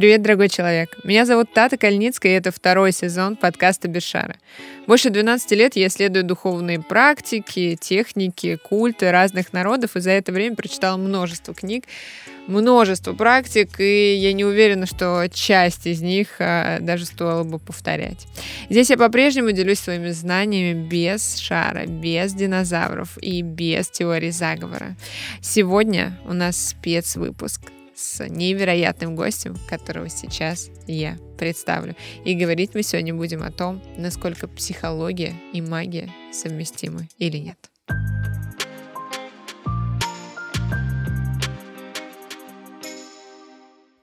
Привет, дорогой человек. Меня зовут Тата Кальницкая, и это второй сезон подкаста «Без Больше 12 лет я исследую духовные практики, техники, культы разных народов, и за это время прочитала множество книг, множество практик, и я не уверена, что часть из них а, даже стоило бы повторять. Здесь я по-прежнему делюсь своими знаниями без шара, без динозавров и без теории заговора. Сегодня у нас спецвыпуск – с невероятным гостем, которого сейчас я представлю. И говорить мы сегодня будем о том, насколько психология и магия совместимы или нет.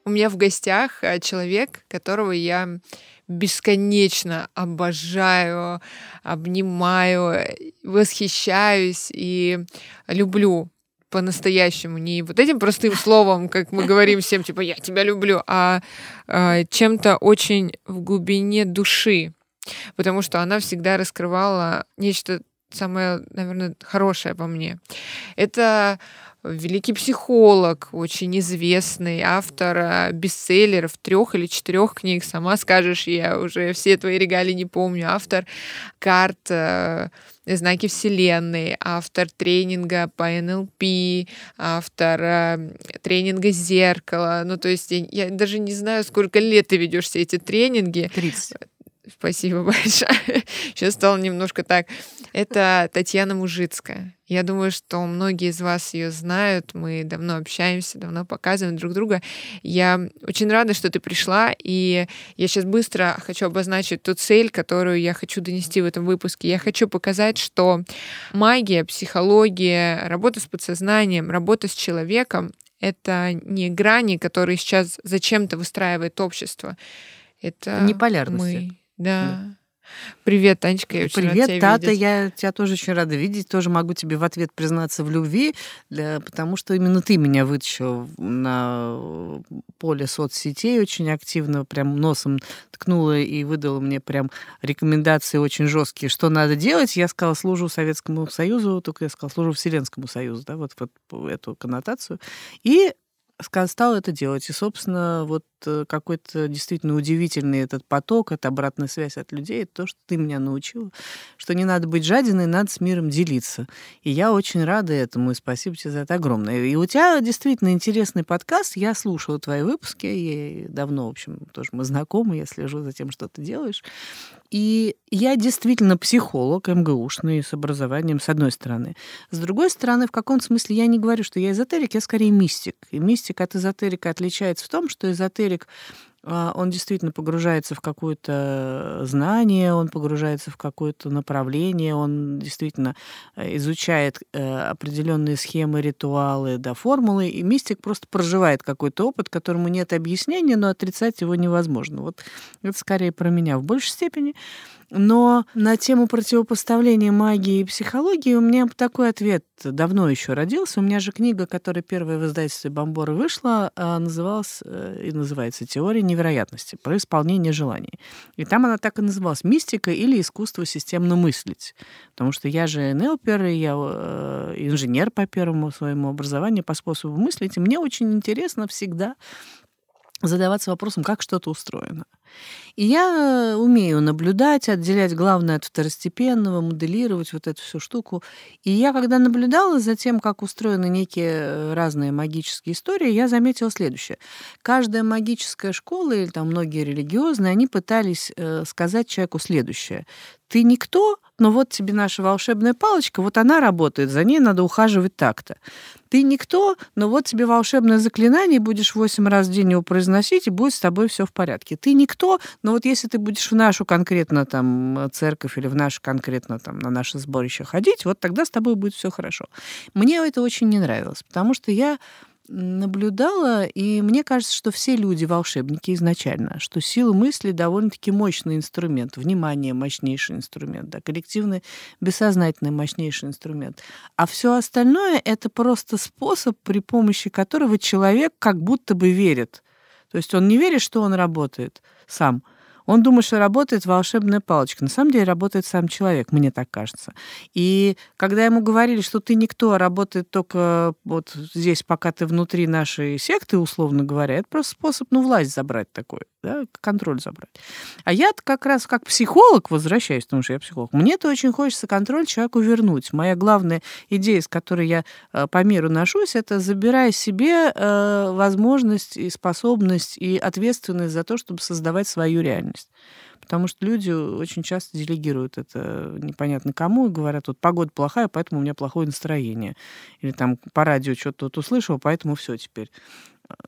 У меня в гостях э, человек, которого я бесконечно обожаю, обнимаю, восхищаюсь и люблю по-настоящему, не вот этим простым словом, как мы говорим всем, типа «я тебя люблю», а, а чем-то очень в глубине души, потому что она всегда раскрывала нечто самое, наверное, хорошее по мне. Это великий психолог, очень известный автор э, бестселлеров, трех или четырех книг. Сама скажешь, я уже все твои регалии не помню. Автор карт э, знаки Вселенной, автор тренинга по НЛП, автор э, тренинга зеркала. Ну, то есть я, я даже не знаю, сколько лет ты ведешь все эти тренинги. 30. Спасибо большое. Сейчас стало немножко так. Это Татьяна Мужицкая. Я думаю, что многие из вас ее знают. Мы давно общаемся, давно показываем друг друга. Я очень рада, что ты пришла. И я сейчас быстро хочу обозначить ту цель, которую я хочу донести в этом выпуске. Я хочу показать, что магия, психология, работа с подсознанием, работа с человеком — это не грани, которые сейчас зачем-то выстраивает общество. Это не полярности. мы да. Привет, Танечка, я очень Привет, рада тебя Тата, видеть. я тебя тоже очень рада видеть. Тоже могу тебе в ответ признаться в любви, для, потому что именно ты меня вытащил на поле соцсетей очень активно, прям носом ткнула и выдала мне прям рекомендации очень жесткие, что надо делать. Я сказала, служу Советскому Союзу, только я сказала, служу Вселенскому Союзу, да, вот, вот эту коннотацию. И стал это делать. И, собственно, вот э, какой-то действительно удивительный этот поток, это обратная связь от людей, это то, что ты меня научила, что не надо быть жадиной, надо с миром делиться. И я очень рада этому, и спасибо тебе за это огромное. И у тебя действительно интересный подкаст, я слушала твои выпуски, я давно, в общем, тоже мы знакомы, я слежу за тем, что ты делаешь. И я действительно психолог МГУшный с образованием, с одной стороны. С другой стороны, в каком смысле я не говорю, что я эзотерик, я скорее мистик. И мистик от эзотерика отличается в том, что эзотерик а, он действительно погружается в какое-то знание, он погружается в какое-то направление, он действительно э, изучает э, определенные схемы, ритуалы, да, формулы, и мистик просто проживает какой-то опыт, которому нет объяснения, но отрицать его невозможно. Вот это скорее про меня в большей степени. Но на тему противопоставления магии и психологии у меня такой ответ давно еще родился. У меня же книга, которая первая в издательстве Бомбора вышла, а, называлась э, и называется «Теория невероятности. Про исполнение желаний». И там она так и называлась «Мистика или искусство системно мыслить». Потому что я же НЛПер, я э, инженер по первому своему образованию, по способу мыслить. И мне очень интересно всегда задаваться вопросом, как что-то устроено. И я умею наблюдать, отделять главное от второстепенного, моделировать вот эту всю штуку. И я, когда наблюдала за тем, как устроены некие э, разные магические истории, я заметила следующее. Каждая магическая школа или там многие религиозные, они пытались э, сказать человеку следующее. Ты никто, но вот тебе наша волшебная палочка, вот она работает, за ней надо ухаживать так-то. Ты никто, но вот тебе волшебное заклинание, будешь восемь раз в день его произносить, и будет с тобой все в порядке. Ты никто, но вот если ты будешь в нашу конкретно там церковь или в нашу конкретно там на наше сборище ходить, вот тогда с тобой будет все хорошо. Мне это очень не нравилось, потому что я наблюдала, и мне кажется, что все люди волшебники изначально, что сила мысли довольно-таки мощный инструмент, внимание мощнейший инструмент, да, коллективный бессознательный мощнейший инструмент. А все остальное это просто способ, при помощи которого человек как будто бы верит. То есть он не верит, что он работает сам, Он думает, что работает волшебная палочка. На самом деле работает сам человек, мне так кажется. И когда ему говорили, что ты никто, а работает только вот здесь, пока ты внутри нашей секты, условно говоря, это просто способ, ну, власть забрать такой, да, контроль забрать. А я как раз как психолог, возвращаюсь, потому что я психолог, мне это очень хочется контроль человеку вернуть. Моя главная идея, с которой я э, по миру ношусь, это забирая себе э, возможность и способность и ответственность за то, чтобы создавать свою реальность. Потому что люди очень часто делегируют это непонятно кому и говорят, вот погода плохая, поэтому у меня плохое настроение. Или там по радио что-то вот услышал, поэтому все теперь.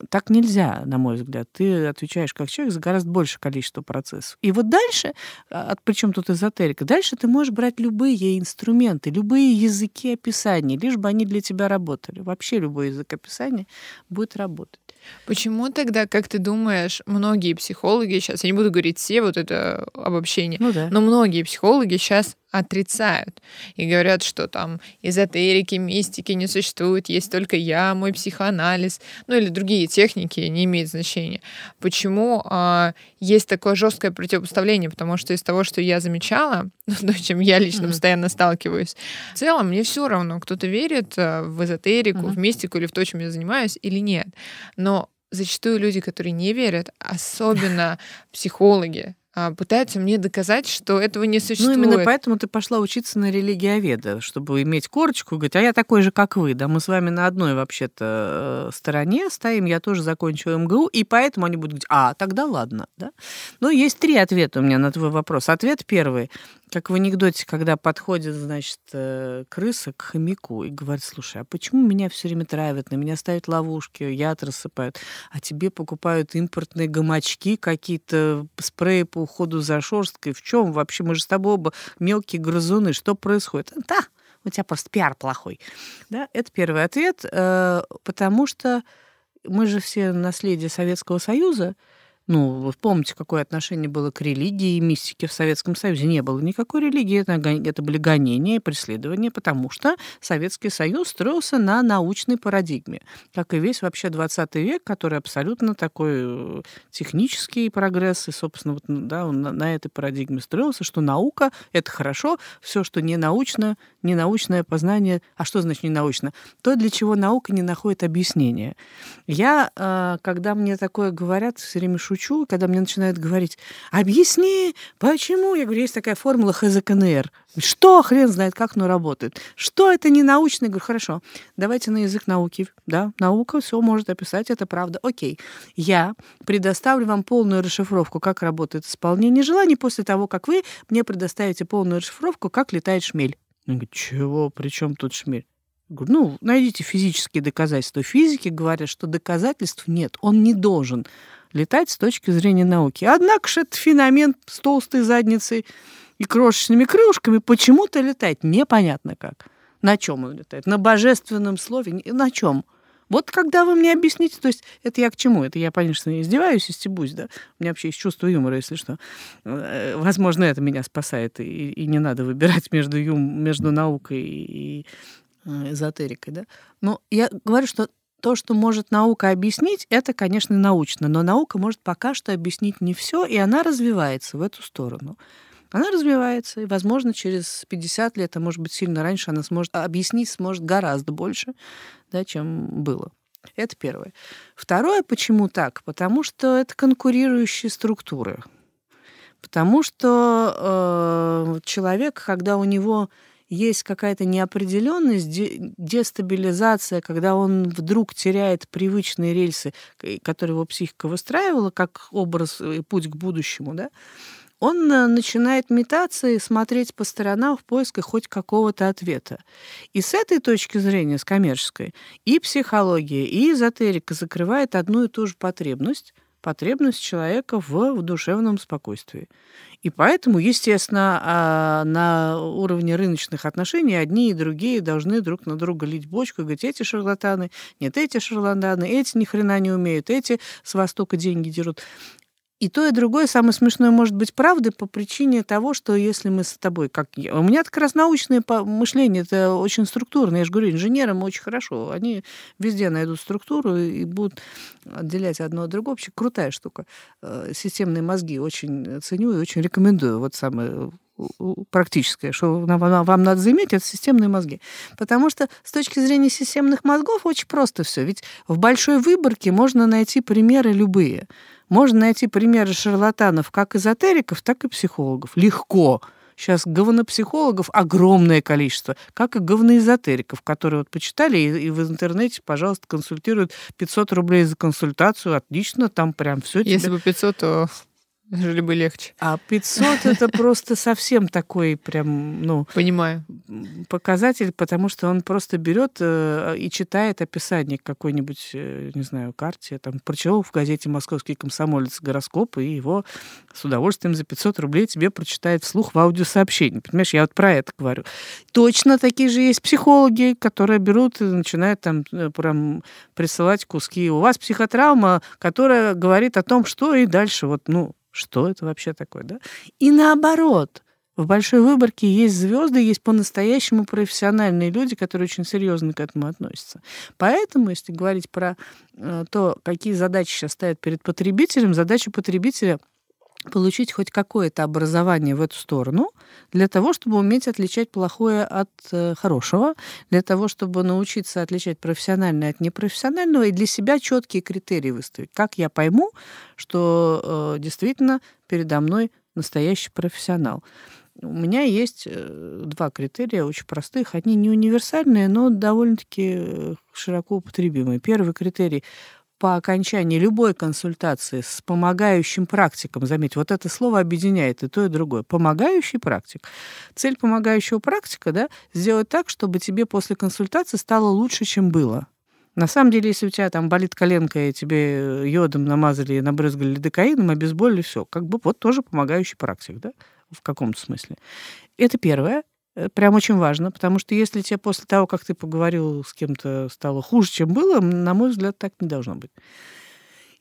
Так нельзя, на мой взгляд. Ты отвечаешь как человек за гораздо большее количество процессов. И вот дальше, а, причем тут эзотерика, дальше ты можешь брать любые инструменты, любые языки описания, лишь бы они для тебя работали. Вообще любой язык описания будет работать. Почему тогда, как ты думаешь, многие психологи сейчас, я не буду говорить все, вот это обобщение, ну, да. но многие психологи сейчас отрицают и говорят, что там эзотерики, мистики не существует, есть только я, мой психоанализ, ну или другие техники, не имеет значения. Почему а, есть такое жесткое противопоставление? Потому что из того, что я замечала, ну, то, чем я лично mm-hmm. постоянно сталкиваюсь, в целом мне все равно, кто-то верит а, в эзотерику, mm-hmm. в мистику или в то, чем я занимаюсь, или нет. Но зачастую люди, которые не верят, особенно психологи, пытаются мне доказать, что этого не существует. Ну, именно поэтому ты пошла учиться на религиоведа, чтобы иметь корочку и говорить, а я такой же, как вы, да, мы с вами на одной вообще-то э, стороне стоим, я тоже закончила МГУ, и поэтому они будут говорить, а, тогда ладно, да. Ну, есть три ответа у меня на твой вопрос. Ответ первый как в анекдоте, когда подходит, значит, э, крыса к хомяку и говорит, слушай, а почему меня все время травят, на меня ставят ловушки, яд рассыпают, а тебе покупают импортные гамачки, какие-то спреи по уходу за шерсткой, в чем вообще? Мы же с тобой оба мелкие грызуны, что происходит? Да, у тебя просто пиар плохой. Да, это первый ответ, э, потому что мы же все наследие Советского Союза, ну, вы помните, какое отношение было к религии и мистике в Советском Союзе? Не было никакой религии, это, это были гонения и преследования, потому что Советский Союз строился на научной парадигме, как и весь вообще 20 век, который абсолютно такой э, технический прогресс, и, собственно, вот, да, он на, на этой парадигме строился, что наука — это хорошо, все, что не научно, не научное познание, а что значит не научно? То, для чего наука не находит объяснения. Я, э, когда мне такое говорят, все время шучу, шучу, когда мне начинают говорить, объясни, почему? Я говорю, есть такая формула ХЗКНР. Что, хрен знает, как оно работает? Что это не научно? Я говорю, хорошо, давайте на язык науки. Да, наука все может описать, это правда. Окей, я предоставлю вам полную расшифровку, как работает исполнение желаний после того, как вы мне предоставите полную расшифровку, как летает шмель. Я говорю, чего? При чем тут шмель? Говорю, ну, найдите физические доказательства. Физики говорят, что доказательств нет, он не должен летать с точки зрения науки. Однако же этот феномен с толстой задницей и крошечными крылышками почему-то летает непонятно как. На чем он летает? На божественном слове? На чем? Вот когда вы мне объясните, то есть это я к чему? Это я, конечно, издеваюсь и стебусь, да? У меня вообще есть чувство юмора, если что. Э, возможно, это меня спасает, и, и не надо выбирать между, юм, между наукой и, э, эзотерикой, да? Но я говорю, что то, что может наука объяснить, это, конечно, научно, но наука может пока что объяснить не все, и она развивается в эту сторону. Она развивается, и, возможно, через 50 лет, а может быть, сильно раньше, она сможет объяснить сможет гораздо больше, да, чем было. Это первое. Второе, почему так? Потому что это конкурирующие структуры. Потому что э, человек, когда у него есть какая-то неопределенность, дестабилизация, когда он вдруг теряет привычные рельсы, которые его психика выстраивала, как образ и путь к будущему, да, он э, начинает метаться и смотреть по сторонам в поисках хоть какого-то ответа. И с этой точки зрения, с коммерческой, и психология, и эзотерика закрывает одну и ту же потребность – потребность человека в, в душевном спокойствии. И поэтому, естественно, а, на уровне рыночных отношений одни и другие должны друг на друга лить бочку и говорить, эти шарлатаны, нет, эти шарлатаны, эти ни хрена не умеют, эти с Востока деньги дерут. И то, и другое самое смешное может быть правдой по причине того, что если мы с тобой, как я, у меня как раз научное мышление, это очень структурное, я же говорю, инженерам очень хорошо, они везде найдут структуру и будут отделять одно от другого. Вообще крутая штука. Э, системные мозги очень ценю и очень рекомендую. Вот самое практическое, что вам надо заиметь, это системные мозги. Потому что с точки зрения системных мозгов очень просто все. Ведь в большой выборке можно найти примеры любые. Можно найти примеры шарлатанов как эзотериков, так и психологов. Легко. Сейчас говнопсихологов огромное количество, как и говноэзотериков, которые вот почитали и, и в интернете, пожалуйста, консультируют 500 рублей за консультацию. Отлично, там прям все. Если тебе... бы 500, то Жили бы легче. А 500 это просто совсем такой прям, ну... Понимаю. Показатель, потому что он просто берет э, и читает описание какой-нибудь, э, не знаю, карте, там, прочел в газете «Московский комсомолец» гороскоп, и его с удовольствием за 500 рублей тебе прочитает вслух в аудиосообщении. Понимаешь, я вот про это говорю. Точно такие же есть психологи, которые берут и начинают там э, прям присылать куски. У вас психотравма, которая говорит о том, что и дальше вот, ну, что это вообще такое, да? И наоборот, в большой выборке есть звезды, есть по-настоящему профессиональные люди, которые очень серьезно к этому относятся. Поэтому, если говорить про э, то, какие задачи сейчас стоят перед потребителем, задача потребителя получить хоть какое-то образование в эту сторону, для того, чтобы уметь отличать плохое от э, хорошего, для того, чтобы научиться отличать профессиональное от непрофессионального, и для себя четкие критерии выставить. Как я пойму, что э, действительно передо мной настоящий профессионал. У меня есть э, два критерия очень простых. Они не универсальные, но довольно-таки э, широко употребимые. Первый критерий по окончании любой консультации с помогающим практиком, заметь, вот это слово объединяет и то, и другое, помогающий практик. Цель помогающего практика, да, сделать так, чтобы тебе после консультации стало лучше, чем было. На самом деле, если у тебя там болит коленка, и тебе йодом намазали и набрызгали лидокаином, обезболили, все, как бы вот тоже помогающий практик, да, в каком-то смысле. Это первое. Э, прям очень важно, потому что если тебе после того, как ты поговорил с кем-то, стало хуже, чем было, на мой взгляд, так не должно быть.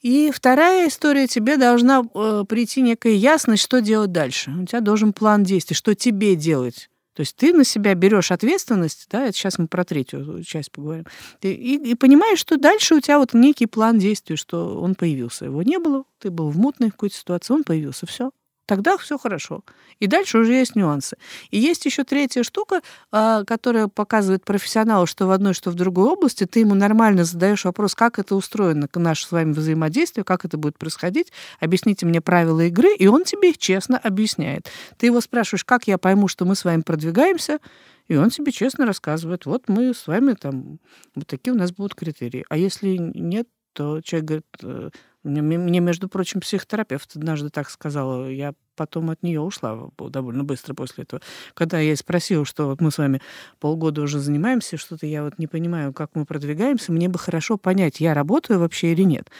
И вторая история, тебе должна э, прийти некая ясность, что делать дальше. У тебя должен план действий, что тебе делать. То есть ты на себя берешь ответственность, да, это сейчас мы про третью часть поговорим, и, и, и понимаешь, что дальше у тебя вот некий план действий, что он появился. Его не было, ты был в мутной какой-то ситуации, он появился, все тогда все хорошо. И дальше уже есть нюансы. И есть еще третья штука, а, которая показывает профессионалу, что в одной, что в другой области, ты ему нормально задаешь вопрос, как это устроено, наше с вами взаимодействие, как это будет происходить, объясните мне правила игры, и он тебе их честно объясняет. Ты его спрашиваешь, как я пойму, что мы с вами продвигаемся, и он тебе честно рассказывает, вот мы с вами там, вот такие у нас будут критерии. А если нет, то человек говорит, э, мне, между прочим, психотерапевт однажды так сказала. Я потом от нее ушла довольно быстро после этого. Когда я спросила, что вот мы с вами полгода уже занимаемся, что-то я вот не понимаю, как мы продвигаемся, мне бы хорошо понять, я работаю вообще или нет.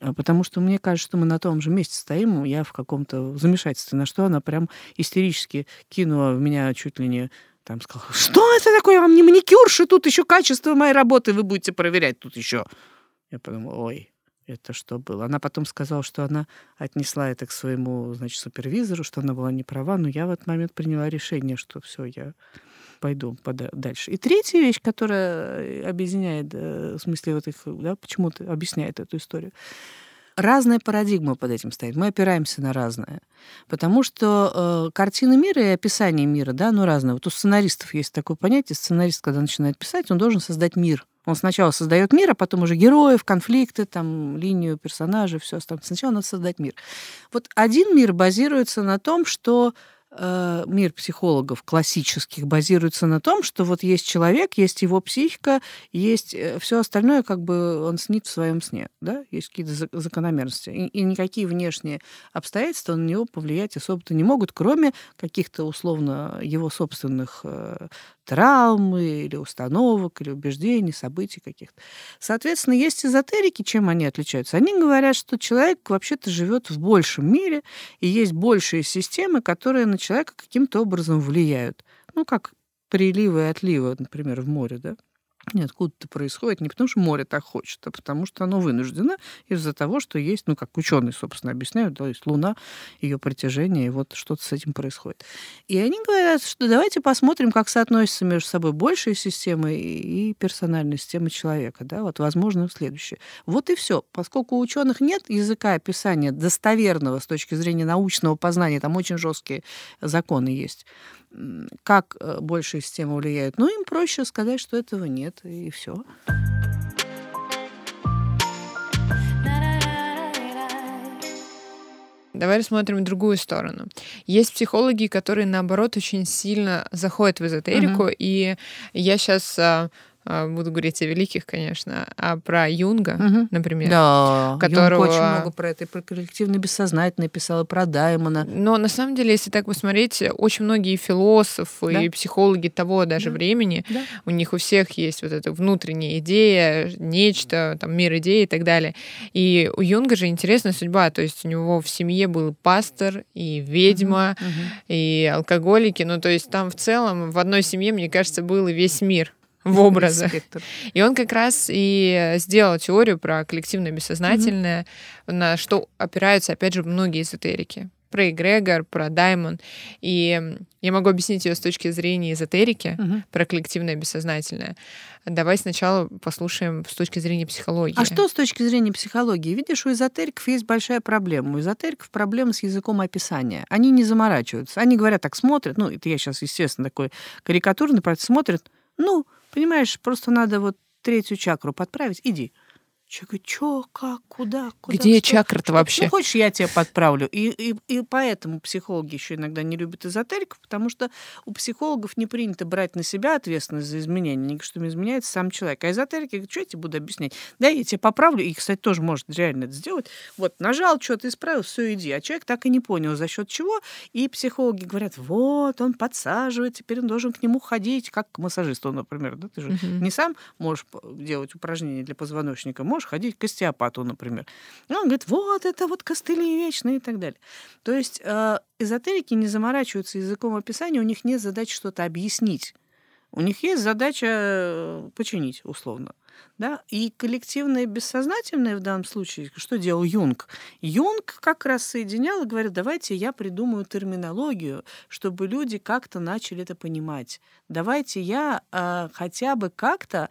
А, потому что мне кажется, что мы на том же месте стоим, я в каком-то замешательстве, на что она прям истерически кинула в меня чуть ли не там сказала, что это такое, вам не маникюрши, тут еще качество моей работы вы будете проверять тут еще. Я подумала, ой, это что было. Она потом сказала, что она отнесла это к своему, значит, супервизору, что она была не права, но я в этот момент приняла решение, что все, я пойду дальше. И третья вещь, которая объединяет, э, в смысле вот их, да, почему-то объясняет эту историю, разная парадигма под этим стоит. Мы опираемся на разное. Потому что э, картина мира и описание мира, да, ну разное. Вот у сценаристов есть такое понятие. Сценарист, когда начинает писать, он должен создать мир. Он сначала создает мир, а потом уже героев, конфликты, там, линию персонажей, все остальное. Сначала надо создать мир. Вот один мир базируется на том, что Э, мир психологов классических базируется на том, что вот есть человек, есть его психика, есть э, все остальное, как бы он снит в своем сне, да, есть какие-то закономерности. И, и никакие внешние обстоятельства на него повлиять особо-то не могут, кроме каких-то условно его собственных э, травмы или установок, или убеждений, событий каких-то. Соответственно, есть эзотерики, чем они отличаются. Они говорят, что человек вообще-то живет в большем мире, и есть большие системы, которые на человека каким-то образом влияют. Ну, как приливы и отливы, например, в море, да? Нет, откуда-то происходит не потому, что море так хочет, а потому что оно вынуждено из-за того, что есть, ну, как ученые, собственно, объясняют, то есть Луна, ее притяжение, и вот что-то с этим происходит. И они говорят, что давайте посмотрим, как соотносятся между собой большие системы и персональные системы человека. Да? Вот, возможно, следующее. Вот и все. Поскольку у ученых нет языка описания достоверного с точки зрения научного познания, там очень жесткие законы есть, как э, большие системы влияют. Ну, им проще сказать, что этого нет, и все. Давай рассмотрим другую сторону. Есть психологи, которые, наоборот, очень сильно заходят в эзотерику, uh-huh. и я сейчас а, буду говорить о великих, конечно, а про Юнга, угу. например. Да, которого... Юнг очень много про это, и про коллективное бессознательное писал, и про Даймона. Но на самом деле, если так посмотреть, очень многие философы да. и психологи того даже да. времени, да. у них у всех есть вот эта внутренняя идея, нечто, там, мир идеи и так далее. И у Юнга же интересная судьба, то есть у него в семье был пастор и ведьма, угу. и алкоголики, ну то есть там в целом в одной семье, мне кажется, был и весь мир в образах. И он как раз и сделал теорию про коллективное бессознательное, mm-hmm. на что опираются, опять же, многие эзотерики. Про эгрегор, про даймон. И я могу объяснить ее с точки зрения эзотерики, uh-huh. про коллективное бессознательное. Давай сначала послушаем с точки зрения психологии. А что с точки зрения психологии? Видишь, у эзотериков есть большая проблема. У эзотериков проблема с языком описания. Они не заморачиваются. Они говорят, так смотрят, ну, это я сейчас, естественно, такой карикатурный, смотрят, ну, Понимаешь, просто надо вот третью чакру подправить. Иди. Человек говорит, что, как, куда, куда? Где чакра-то вообще? Ну, хочешь, я тебя подправлю. И, и, и поэтому психологи еще иногда не любят эзотериков, потому что у психологов не принято брать на себя ответственность за изменения. Они говорят, что изменяется сам человек. А эзотерики говорят, что я тебе буду объяснять? Да, я тебя поправлю. И, кстати, тоже может реально это сделать. Вот, нажал, что-то исправил, все, иди. А человек так и не понял, за счет чего. И психологи говорят, вот, он подсаживает, теперь он должен к нему ходить, как к массажисту, например. Да? Ты же угу. не сам можешь делать упражнения для позвоночника, можешь ходить к остеопату, например. И он говорит, вот это вот костыли вечные и так далее. То есть э, эзотерики не заморачиваются языком описания, у них нет задачи что-то объяснить. У них есть задача э, починить, условно. Да? И коллективное бессознательное в данном случае, что делал Юнг? Юнг как раз соединял и говорил, давайте я придумаю терминологию, чтобы люди как-то начали это понимать. Давайте я э, хотя бы как-то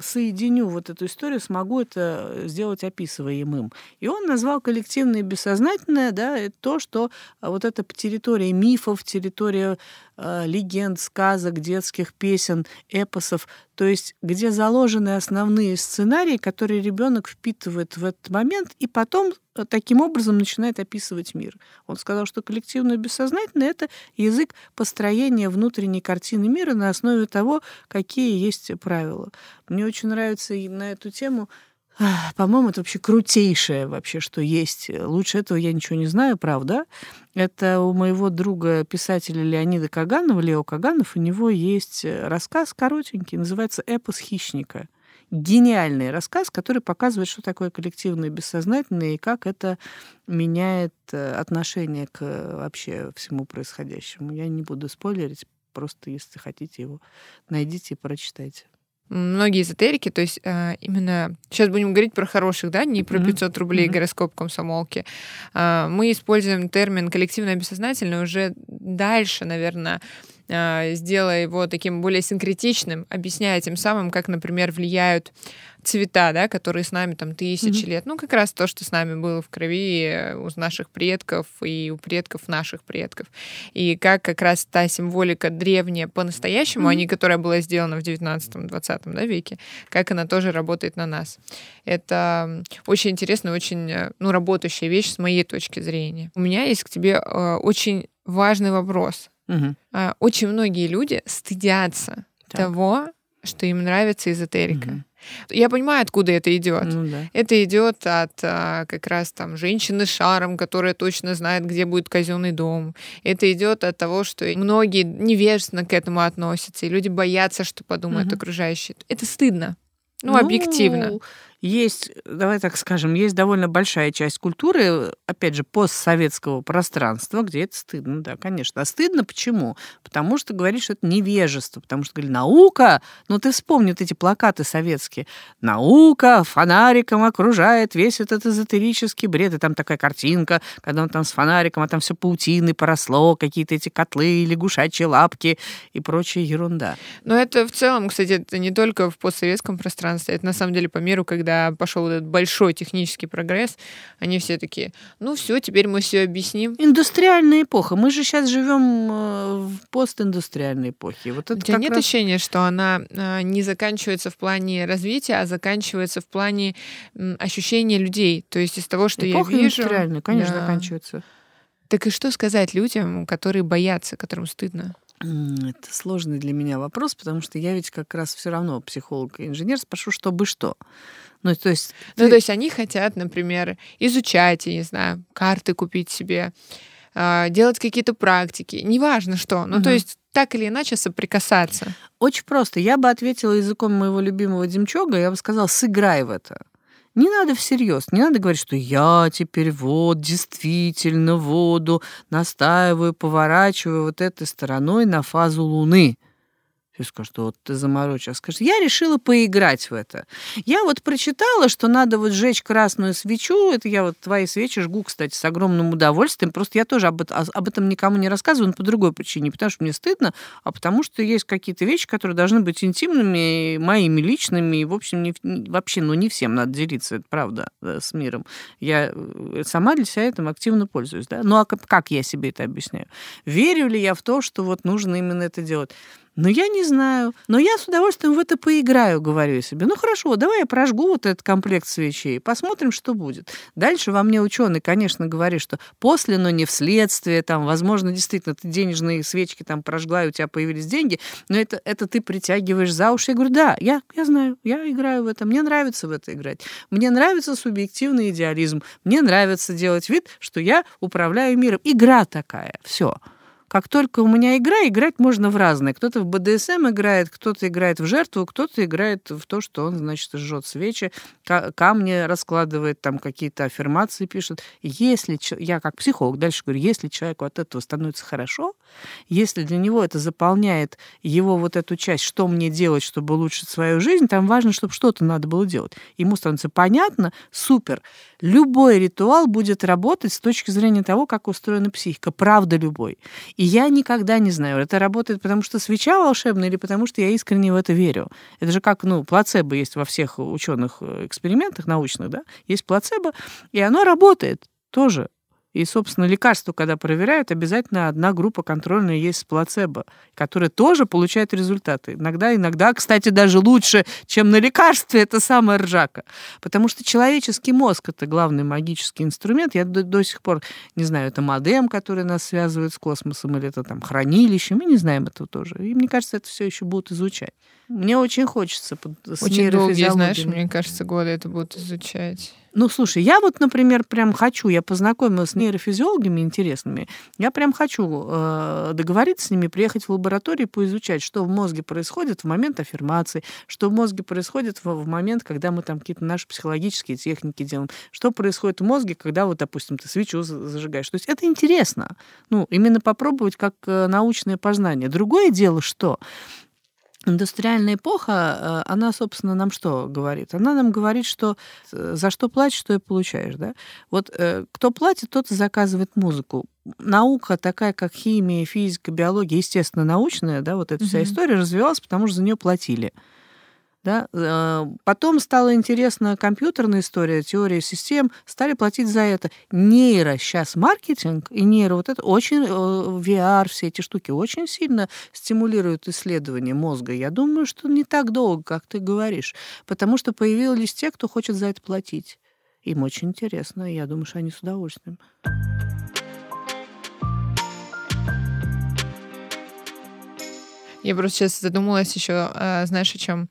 соединю вот эту историю, смогу это сделать описываемым. И он назвал коллективное бессознательное, да, то, что вот эта территория мифов, территория э, легенд, сказок, детских песен, эпосов, то есть где заложены основные сценарии, которые ребенок впитывает в этот момент, и потом э, таким образом начинает описывать мир. Он сказал, что коллективное бессознательное — это язык построения внутренней картины мира на основе того, какие есть правила. Мне очень нравится на эту тему по-моему, это вообще крутейшее вообще, что есть. Лучше этого я ничего не знаю, правда. Это у моего друга писателя Леонида Каганова, Лео Каганов, у него есть э, рассказ коротенький, называется «Эпос хищника». Гениальный рассказ, который показывает, что такое коллективное бессознательное и как это меняет э, отношение к э, вообще всему происходящему. Я не буду спойлерить, просто если хотите его, найдите и прочитайте многие эзотерики, то есть э, именно сейчас будем говорить про хороших, да, не про 500 рублей mm-hmm. гороскоп комсомолки. Э, мы используем термин коллективное бессознательное уже дальше, наверное, сделая его таким более синкретичным, объясняя тем самым, как, например, влияют цвета, да, которые с нами там тысячи mm-hmm. лет. Ну, как раз то, что с нами было в крови э, у наших предков и у предков наших предков. И как как раз та символика древняя по-настоящему, mm-hmm. а не которая была сделана в 19-20 да, веке, как она тоже работает на нас. Это очень интересная, очень, э, ну, работающая вещь с моей точки зрения. У меня есть к тебе э, очень важный вопрос. Угу. Очень многие люди стыдятся так. того, что им нравится эзотерика. Угу. Я понимаю, откуда это идет. Ну, да. Это идет от а, как раз там женщины с шаром, которая точно знает, где будет казенный дом. Это идет от того, что многие невежественно к этому относятся, и люди боятся, что подумают угу. окружающие. Это стыдно. Ну, ну, объективно. Есть, давай так скажем, есть довольно большая часть культуры, опять же, постсоветского пространства, где это стыдно, да, конечно. А стыдно почему? Потому что говоришь, что это невежество, потому что говорили, наука, ну ты вспомни вот эти плакаты советские, наука фонариком окружает весь этот эзотерический бред, и там такая картинка, когда он там с фонариком, а там все паутины поросло, какие-то эти котлы, лягушачьи лапки и прочая ерунда. Но это в целом, кстати, это не только в постсоветском пространстве, это на самом деле по миру, когда когда пошел этот большой технический прогресс, они все такие, ну все, теперь мы все объясним. Индустриальная эпоха. Мы же сейчас живем э, в постиндустриальной эпохе. Вот это У тебя нет раз... ощущения, что она э, не заканчивается в плане развития, а заканчивается в плане ощущения людей? То есть из того, что эпоха я вижу... индустриальная, конечно, да. заканчивается. Так и что сказать людям, которые боятся, которым стыдно? Это сложный для меня вопрос, потому что я ведь как раз все равно психолог и инженер, спрошу, чтобы что. Ну, то есть... Ну, ты... то есть они хотят, например, изучать, я не знаю, карты купить себе, а, делать какие-то практики, неважно что. Ну, угу. то есть так или иначе соприкасаться. Очень просто. Я бы ответила языком моего любимого Демчога, я бы сказала, сыграй в это. Не надо всерьез, не надо говорить, что я теперь вот действительно воду настаиваю, поворачиваю вот этой стороной на фазу Луны. Все скажут, вот ты заморочил. Скажешь, я решила поиграть в это. Я вот прочитала, что надо вот сжечь красную свечу. Это я вот твои свечи жгу, кстати, с огромным удовольствием. Просто я тоже об, об этом никому не рассказываю, но по другой причине. Не потому что мне стыдно, а потому что есть какие-то вещи, которые должны быть интимными, моими личными. И, в общем, не, вообще, ну, не всем надо делиться, это правда, э, с миром. Я э, сама для себя этим активно пользуюсь. Да? Ну, а как я себе это объясняю? Верю ли я в то, что вот нужно именно это делать? Ну, я не знаю. Но я с удовольствием в это поиграю, говорю я себе. Ну, хорошо, давай я прожгу вот этот комплект свечей, посмотрим, что будет. Дальше во мне ученый, конечно, говорит, что после, но не вследствие, там, возможно, действительно, ты денежные свечки там прожгла, и у тебя появились деньги, но это, это ты притягиваешь за уши. Я говорю, да, я, я знаю, я играю в это, мне нравится в это играть. Мне нравится субъективный идеализм, мне нравится делать вид, что я управляю миром. Игра такая, все. Как только у меня игра, играть можно в разные. Кто-то в БДСМ играет, кто-то играет в жертву, кто-то играет в то, что он, значит, жжет свечи, камни раскладывает, там какие-то аффирмации пишет. Если я как психолог дальше говорю, если человеку от этого становится хорошо, если для него это заполняет его вот эту часть, что мне делать, чтобы улучшить свою жизнь, там важно, чтобы что-то надо было делать. Ему становится понятно, супер. Любой ритуал будет работать с точки зрения того, как устроена психика. Правда любой. И я никогда не знаю, это работает потому, что свеча волшебная или потому, что я искренне в это верю. Это же как, ну, плацебо есть во всех ученых э, экспериментах научных, да, есть плацебо, и оно работает тоже. И, собственно, лекарства, когда проверяют, обязательно одна группа контрольная есть с плацебо, которая тоже получает результаты. Иногда, иногда, кстати, даже лучше, чем на лекарстве, это самая ржака. Потому что человеческий мозг — это главный магический инструмент. Я до, до сих пор не знаю, это модем, который нас связывает с космосом, или это там хранилище. Мы не знаем этого тоже. И мне кажется, это все еще будут изучать. Мне очень хочется с Очень долгие, знаешь, мне кажется, годы это будут изучать. Ну, слушай, я вот, например, прям хочу, я познакомилась с нейрофизиологами интересными, я прям хочу э, договориться с ними, приехать в лабораторию, поизучать, что в мозге происходит в момент аффирмации, что в мозге происходит в, в момент, когда мы там какие-то наши психологические техники делаем, что происходит в мозге, когда вот, допустим, ты свечу зажигаешь. То есть это интересно. Ну, именно попробовать как э, научное познание. Другое дело, что Индустриальная эпоха, э, она, собственно, нам что говорит? Она нам говорит, что э, за что платишь, то и получаешь. Да? Вот э, кто платит, тот и заказывает музыку. Наука такая, как химия, физика, биология, естественно, научная, да, вот эта вся история развивалась, потому что за нее платили. Да? Э, потом стала интересна компьютерная история, теория систем, стали платить за это. Нейро сейчас маркетинг и нейро вот это очень, э, VR, все эти штуки очень сильно стимулируют исследование мозга. Я думаю, что не так долго, как ты говоришь, потому что появились те, кто хочет за это платить. Им очень интересно, и я думаю, что они с удовольствием. Я просто сейчас задумалась еще, а, знаешь, о чем?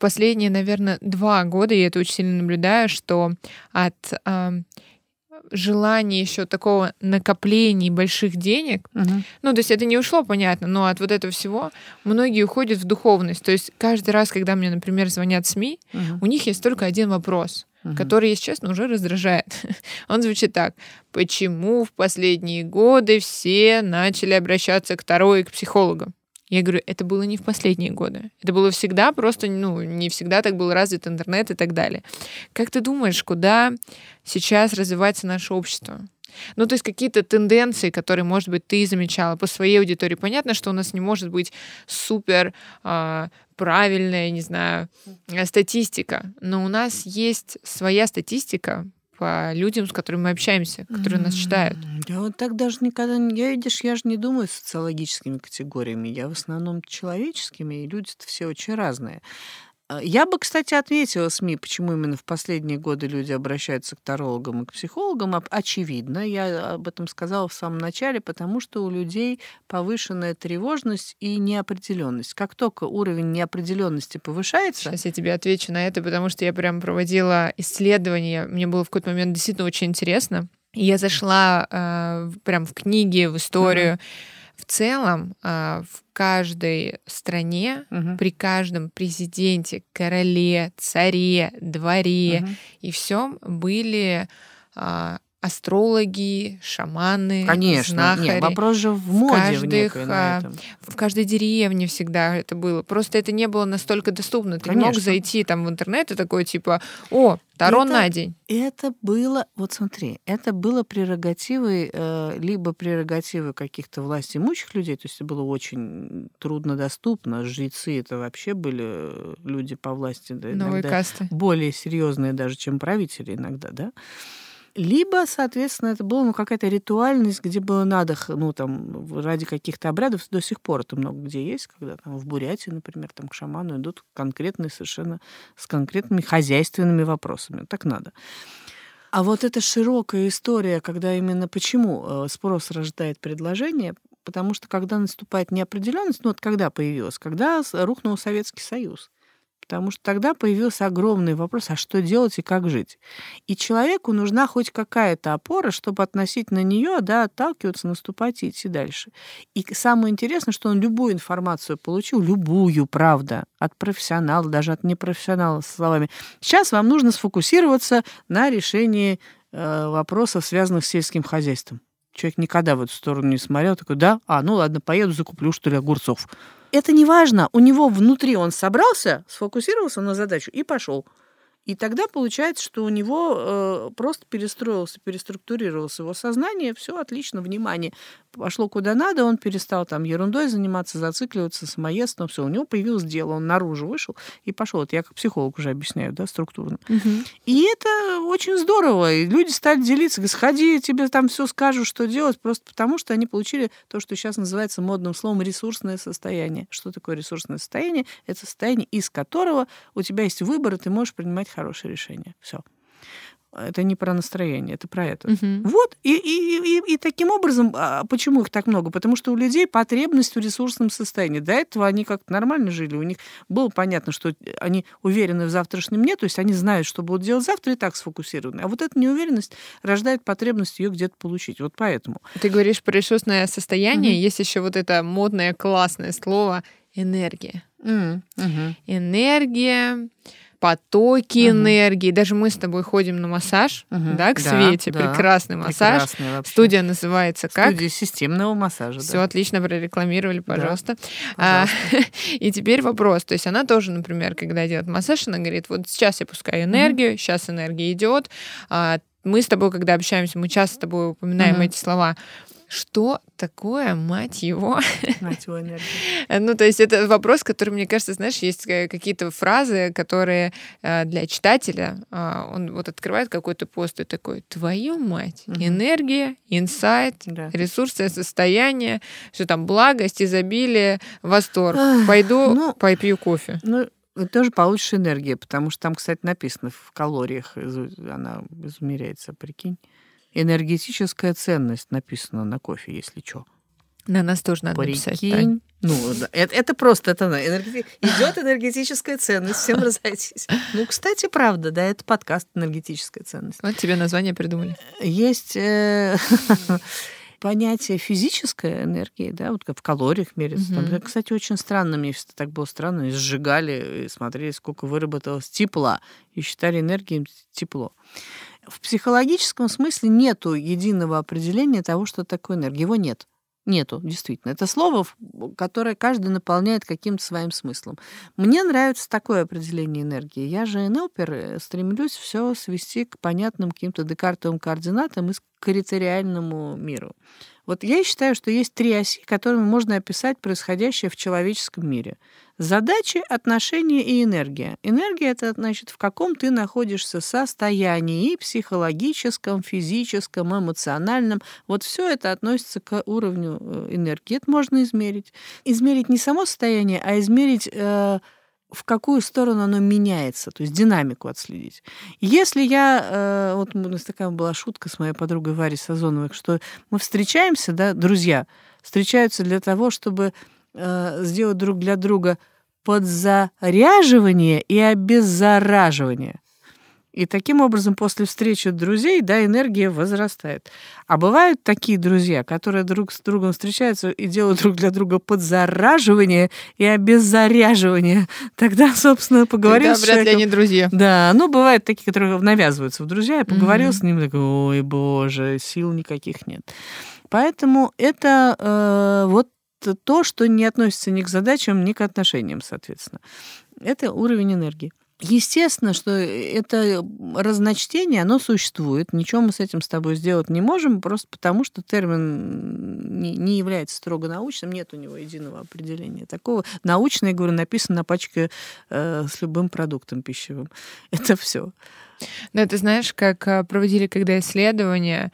Последние, наверное, два года я это очень сильно наблюдаю, что от желание еще такого накопления больших денег. Мгм. Ну, то есть это не ушло, понятно, но от вот этого всего многие уходят в духовность. То есть каждый раз, когда мне, например, звонят СМИ, Мгм. у них есть только один вопрос, Мгм. который, если честно, уже раздражает. Он звучит так. Почему в последние годы все начали обращаться к Таро и к психологам? Я говорю, это было не в последние годы. Это было всегда, просто, ну, не всегда так был развит интернет и так далее. Как ты думаешь, куда сейчас развивается наше общество? Ну, то есть какие-то тенденции, которые, может быть, ты замечала по своей аудитории. Понятно, что у нас не может быть супер а, правильная, не знаю, э, статистика, но у нас есть своя статистика по людям, с которыми мы общаемся, которые нас читают. Я вот так даже никогда не... Я, видишь, я же не думаю социологическими категориями. Я в основном человеческими, и люди-то все очень разные. А, Я бы, кстати, отметила СМИ, почему именно в последние годы люди обращаются к тарологам и к психологам. Очевидно, я об этом сказала в самом начале, потому что у людей повышенная тревожность и неопределенность. Как только уровень неопределенности повышается, Сейчас я тебе отвечу на это, потому что я прям проводила исследование. Мне было в какой-то момент действительно очень интересно. И я зашла э, прям в книги, в историю. В целом, э, в каждой стране, Мгм. при каждом президенте, короле, царе, дворе Мгм. и всем были а, астрологи, шаманы, конечно, знахари. нет, вопрос же в моде в каждых, некой на а, этом. В каждой деревне всегда это было. Просто это не было настолько доступно. Ты не мог Конечно. зайти там в интернет и такой типа, о, Таро Это- на день. Это было, вот смотри, это было прерогативой, э, либо прерогативой каких-то власть имущих людей, то есть это было очень труднодоступно. Жрецы это вообще были э, люди по власти, да, Новые касты. более серьезные даже, чем правители иногда, да. Либо, соответственно, это была ну, какая-то ритуальность, где было надо, ну, там, ради каких-то обрядов, до сих пор это много где есть, когда там в Бурятии, например, там к шаману идут конкретные совершенно с конкретными хозяйственными вопросами. Так надо. А вот эта широкая история, когда именно почему э, спрос рождает предложение, потому что когда наступает неопределенность, ну вот когда появилась, когда рухнул Советский Союз, потому что тогда появился огромный вопрос, а что делать и как жить. И человеку нужна хоть какая-то опора, чтобы относительно нее да, отталкиваться, наступать и идти дальше. И самое интересное, что он любую информацию получил, любую, правда, от профессионала, даже от непрофессионала, со словами Сейчас вам нужно сфокусироваться на решении э, вопросов, связанных с сельским хозяйством. Человек никогда в эту сторону не смотрел, такой, да, а, ну ладно, поеду, закуплю, что ли, огурцов. Это не важно, у него внутри он собрался, сфокусировался на задачу и пошел. И тогда получается, что у него э, просто перестроился, переструктурировалось его сознание, все отлично, внимание пошло куда надо, он перестал там ерундой заниматься, зацикливаться, самоедством, все, у него появилось дело, он наружу вышел и пошел. Это я как психолог уже объясняю, да, структурно. И это очень здорово. И люди стали делиться, говорят, сходи, тебе там все скажу, что делать, просто потому что они получили то, что сейчас называется модным словом ресурсное состояние. Что такое ресурсное состояние? Это состояние, из которого у тебя есть выбор, и ты можешь принимать хорошие решения. Все. Это не про настроение, это про это. Мгм. Вот, и, и, и, и таким образом, а, почему их так много? Потому что у людей потребность в ресурсном состоянии. До этого они как-то нормально жили, у них было понятно, что они уверены в завтрашнем дне, то есть они знают, что будут делать завтра, и так сфокусированы. А вот эта неуверенность рождает потребность ее где-то получить. Вот поэтому. Ты говоришь про ресурсное состояние, Мгм. есть еще вот это модное классное слово энергия. Мгм. Энергия, потоки Мгм. энергии. Даже мы с тобой ходим на массаж, Мгм. да, к Да, Свете. да. Прекрасный массаж. Прекрасный вообще. Студия называется как? Студия системного массажа. Все да. отлично прорекламировали, пожалуйста. А, Пожалуйста. и теперь вопрос. То есть она тоже, например, когда делает массаж, она говорит, вот сейчас я пускаю энергию, сейчас энергия идет. А, мы с тобой, когда общаемся, мы часто с тобой упоминаем Мгм. эти слова. Что такое, мать его? Мать его, энергия. Ну, то есть это вопрос, который, мне кажется, знаешь, есть э, какие-то фразы, которые э, для читателя, а, он вот открывает какой-то пост и такой, твою мать, Мгм. энергия, инсайт, Да. ресурсное состояние, что там благость, изобилие, восторг. Ах, Пойду ну, попью кофе. Ну, тоже получишь энергию, потому что там, кстати, написано в калориях, она измеряется, прикинь. Энергетическая ценность написано на кофе, если что. На нас тоже надо написать. Тань. Прикинь. Ну, да, это, это просто, это энергeti... идет энергетическая ценность, всем разойтись. Ну, кстати, правда, да, это подкаст «Энергетическая ценность». Вот тебе название придумали. Есть э, понятие физической энергии, да, вот как в калориях меряется. Там, Мгм. кстати, очень странно, мне всегда так было странно, и сжигали, и смотрели, сколько выработалось тепла, и считали энергией тепло. В психологическом смысле нету единого определения того, что такое энергия. Его нет. Нету, действительно. Это слово, которое каждый наполняет каким-то своим смыслом. Мне нравится такое определение энергии. Я же НЛПер, э, стремлюсь все свести к понятным каким-то декартовым координатам и к территориальному миру. Вот я считаю, что есть три оси, которыми можно описать происходящее в человеческом мире. Задачи, отношения и энергия. Энергия — это, значит, в каком ты находишься состоянии психологическом, физическом, эмоциональном. Вот все это относится к уровню э, энергии. Это можно измерить. Измерить не само состояние, а измерить э, в какую сторону оно меняется, то есть динамику отследить. Если я, э, вот у нас такая была шутка с моей подругой Варей Сазоновой, что мы встречаемся, да, друзья, встречаются для того, чтобы э, сделать друг для друга подзаряживание и обеззараживание. И таким образом после встречи друзей, да, энергия возрастает. А бывают такие друзья, которые друг с другом встречаются и делают друг для друга подзараживание и обеззаряживание. Тогда, собственно, поговорил Тогда с вряд ли они друзья. Да, ну, бывают такие, которые навязываются в друзья. Я поговорил Мгм. с ним, такой, ой, боже, сил никаких нет. Поэтому это э, вот то, что не относится ни к задачам, ни к отношениям, соответственно. Это уровень энергии. Естественно, что это разночтение, оно существует. Ничего мы с этим с тобой сделать не можем, просто потому что термин не, является строго научным, нет у него единого определения такого. Научное, я говорю, написано на пачке э, с любым продуктом пищевым. Это все. Да, ты знаешь, как а, проводили когда исследования,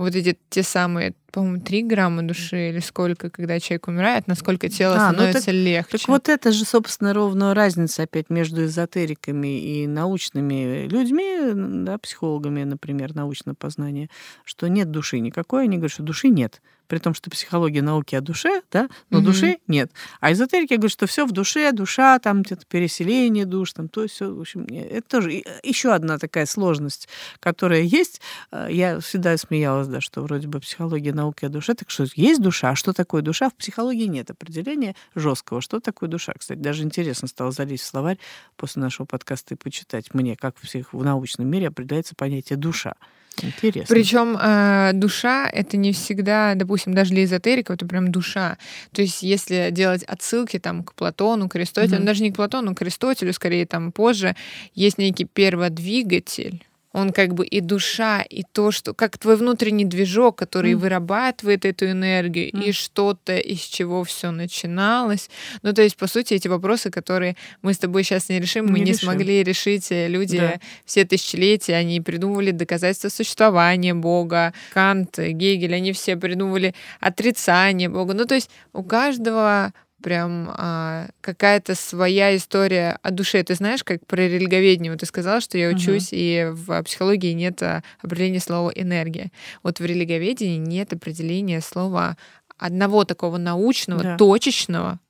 вот эти те самые, по-моему, 3 грамма души или сколько, когда человек умирает, насколько тело А, ну становится легче. Так вот это же, собственно, ровно разница опять между эзотериками и научными людьми, да, психологами, например, научное познание, что нет души никакой, они говорят, что души нет. При том, что психология науки о душе, да, но Мгм. души нет. А эзотерики говорят, что все в душе, душа, там где-то переселение душ, там то все, в общем, это тоже еще одна такая сложность, которая есть. Э, Я всегда смеялась, да, что вроде бы психология науки о душе, так что есть душа, а что такое душа? В психологии нет определения жесткого, что такое душа. Кстати, даже интересно стало залезть в словарь после нашего подкаста и почитать мне, как в, псих... в научном мире определяется понятие душа. Интересно. Причем душа это не всегда, допустим, даже для эзотериков это прям душа. То есть, если делать отсылки там к Платону, к Аристотелю, ну, даже не к Платону, к Аристотелю, скорее там позже, есть некий перводвигатель. Он как бы и душа, и то, что как твой внутренний движок, который Мгм. вырабатывает эту энергию, и Мгм. что-то, из чего все начиналось. Ну, то есть, по сути, эти вопросы, которые мы с тобой сейчас не решим, мы Не не решим. смогли решить. э, Люди Да. все тысячелетия, они придумывали доказательства существования Бога. Кант, Гегель, они все придумывали отрицание Бога. Ну, то есть у каждого прям а, какая-то своя история о душе. Ты знаешь, как про религоведение? Вот ты сказала, что я учусь, и в психологии нет а, определения слова «энергия». Вот в религоведении нет определения слова одного такого научного, Да. точечного,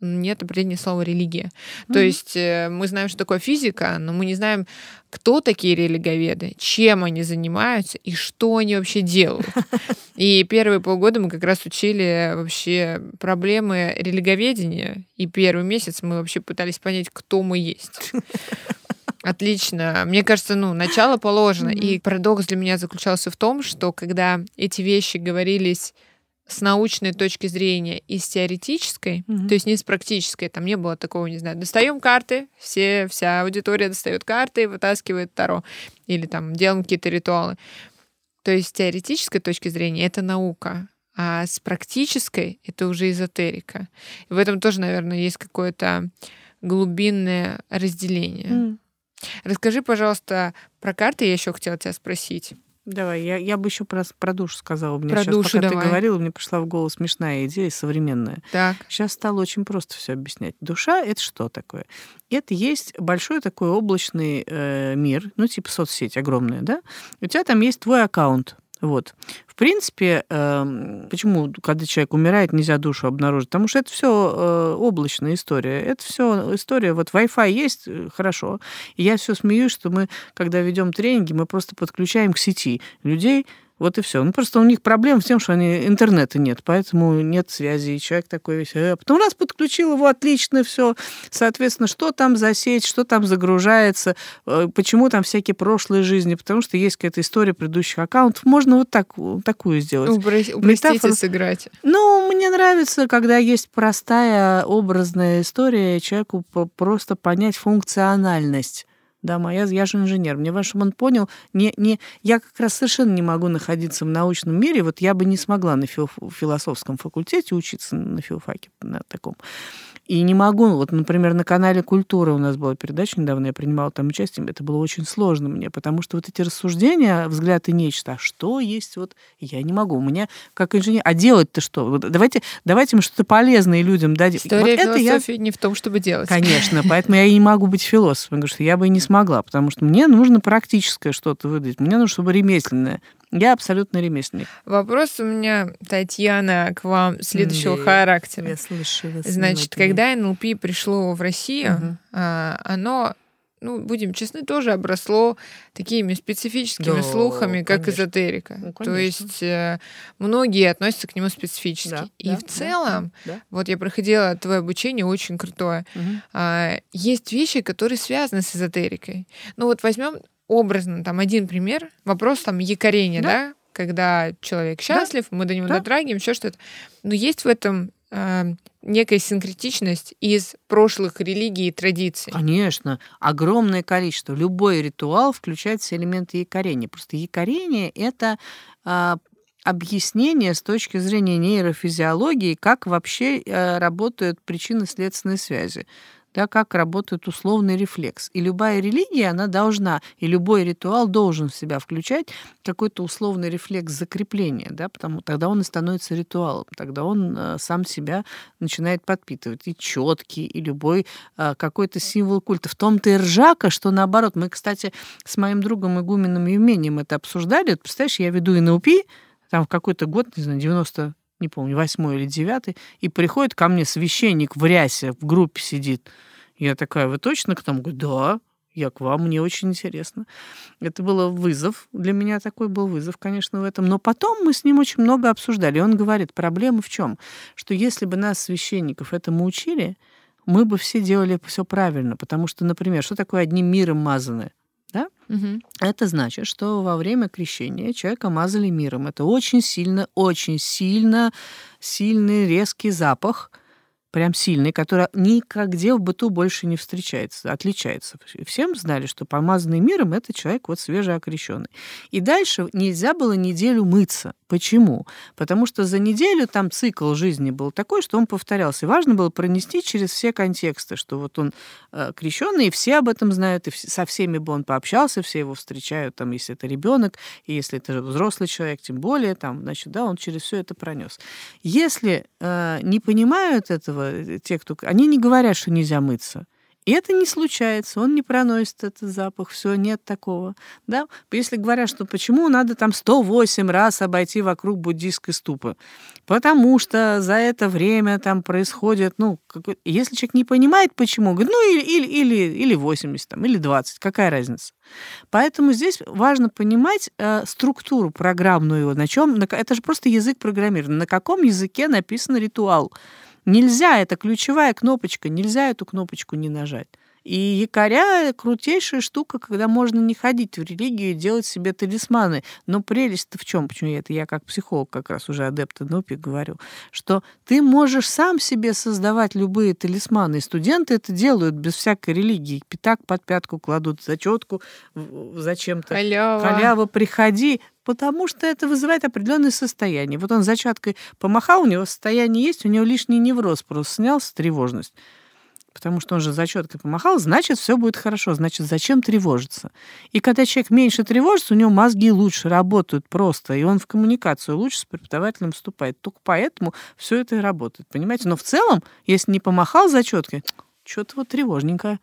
нет определения слова религия. То Мгм. есть э, мы знаем, что такое физика, но мы не знаем, кто такие религоведы, чем они занимаются и что они вообще делают. И первые полгода мы как раз учили вообще проблемы религоведения, и первый месяц мы вообще пытались понять, кто мы есть. Отлично. Мне кажется, ну, начало положено. И парадокс для меня заключался в том, что когда эти вещи говорились с научной точки зрения и с теоретической, Мгм. то есть не с практической, там не было такого, не знаю, достаем карты, все, вся аудитория достает карты, вытаскивает Таро, или там делаем какие-то ритуалы. То есть с теоретической точки зрения это наука, а с практической это уже эзотерика. И в этом тоже, наверное, есть какое-то глубинное разделение. М. Расскажи, пожалуйста, про карты я еще хотела тебя спросить. Давай, я, я бы еще про, про душу сказала. Мне Про сейчас, душу пока давай. ты говорила, мне пришла в голову смешная идея, современная. Так. Сейчас стало очень просто все объяснять. Душа — это что такое? Это есть большой такой облачный э, мир, ну, типа соцсеть огромная, да? У тебя там есть твой аккаунт Вот. В принципе, э, почему, когда человек умирает, нельзя душу обнаружить? Потому что это все э, облачная история. Это все история. Вот Wi-Fi есть, э, хорошо. И я все смеюсь, что мы, когда ведем тренинги, мы просто подключаем к сети людей, вот и все. Ну, просто у них проблема в том, что они, интернета нет, поэтому нет связи. И человек такой весь... А потом раз подключил его, отлично, все. Соответственно, что там за сеть, что там загружается, э, почему там всякие прошлые жизни, потому что есть какая-то история предыдущих аккаунтов. Можно вот так, такую сделать. Упростите Метафор... сыграть. Ну, мне нравится, когда есть простая образная история, человеку просто понять функциональность да, моя, я же инженер. Мне чтобы он понял, не, не, я как раз совершенно не могу находиться в научном мире. Вот я бы не смогла на философском факультете учиться на филфаке на таком. И не могу, вот, например, на канале «Культура» у нас была передача недавно, я принимала там участие, это было очень сложно мне, потому что вот эти рассуждения, взгляд и нечто, а что есть, вот я не могу. У меня как инженер, а делать-то что? Вот давайте, давайте мы что-то полезное людям дадим. История вот философии я... не в том, чтобы делать. Конечно, поэтому я и не могу быть философом, потому что я бы и не смогла, потому что мне нужно практическое что-то выдать, мне нужно, чтобы ремесленное. Я абсолютно ремесленник. Вопрос у меня, Татьяна, к вам следующего да, характера. Я слышу вас. Значит, когда НЛП пришло в Россию, угу. оно ну, будем честны, тоже обросло такими специфическими да, слухами, как конечно. эзотерика. Ну, То есть э, многие относятся к нему специфически. Да, И да, в целом, да, да. вот я проходила твое обучение очень крутое. Угу. Есть вещи, которые связаны с эзотерикой. Ну вот возьмем образно, там один пример, вопрос там якорения, да, да? когда человек счастлив, да. мы до него да. дотрагиваем, еще что-то. Но есть в этом э, некая синкретичность из прошлых религий и традиций. Конечно, огромное количество. Любой ритуал включает все элементы якорения. Просто якорение — это э, объяснение с точки зрения нейрофизиологии, как вообще э, работают причинно-следственные связи да, как работает условный рефлекс. И любая религия, она должна, и любой ритуал должен в себя включать какой-то условный рефлекс закрепления, да, потому тогда он и становится ритуалом, тогда он э, сам себя начинает подпитывать. И четкий, и любой э, какой-то символ культа. В том-то и ржака, что наоборот. Мы, кстати, с моим другом Игуменом Евмением это обсуждали. Вот, представляешь, я веду НЛП, там в какой-то год, не знаю, 90 не помню, восьмой или девятый, и приходит ко мне священник в рясе, в группе сидит. Я такая, вы точно к тому? Говорю, да, я к вам, мне очень интересно. Это был вызов, для меня такой был вызов, конечно, в этом. Но потом мы с ним очень много обсуждали. Он говорит, проблема в чем? Что если бы нас, священников, этому учили, мы бы все делали все правильно. Потому что, например, что такое одним миром мазаны? Да? Угу. Это значит, что во время крещения человека мазали миром. Это очень сильно, очень сильно, сильный резкий запах, прям сильный, который никогде в быту больше не встречается, отличается. Всем знали, что помазанный миром — это человек вот свежеокрещенный. И дальше нельзя было неделю мыться. Почему? Потому что за неделю там цикл жизни был такой, что он повторялся. И важно было пронести через все контексты, что вот он э, крещенный, и все об этом знают, и со всеми бы он пообщался, все его встречают, там, если это ребенок, и если это взрослый человек, тем более, там, значит, да, он через все это пронес. Если э, не понимают этого, э, те, кто... Они не говорят, что нельзя мыться. И это не случается, он не проносит этот запах, все, нет такого. Да? Если говорят, что почему надо там 108 раз обойти вокруг буддийской ступы, потому что за это время там происходит, ну, какой... если человек не понимает, почему, говорит, ну, или, или, или, или 80, там, или 20, какая разница. Поэтому здесь важно понимать э, структуру программную, на чем, на... это же просто язык программирования, на каком языке написан ритуал. Нельзя, это ключевая кнопочка, нельзя эту кнопочку не нажать. И якоря — крутейшая штука, когда можно не ходить в религию и делать себе талисманы. Но прелесть-то в чем? Почему это я как психолог как раз уже адепт НОПИ говорю, что ты можешь сам себе создавать любые талисманы. И студенты это делают без всякой религии. Пятак под пятку кладут, зачетку зачем-то. Халява. Халява, приходи потому что это вызывает определенное состояние. Вот он зачаткой помахал, у него состояние есть, у него лишний невроз просто снялся, тревожность. Потому что он же зачеткой помахал, значит, все будет хорошо. Значит, зачем тревожиться? И когда человек меньше тревожится, у него мозги лучше работают просто, и он в коммуникацию лучше с преподавателем вступает. Только поэтому все это и работает. Понимаете? Но в целом, если не помахал зачеткой, что-то вот тревожненько.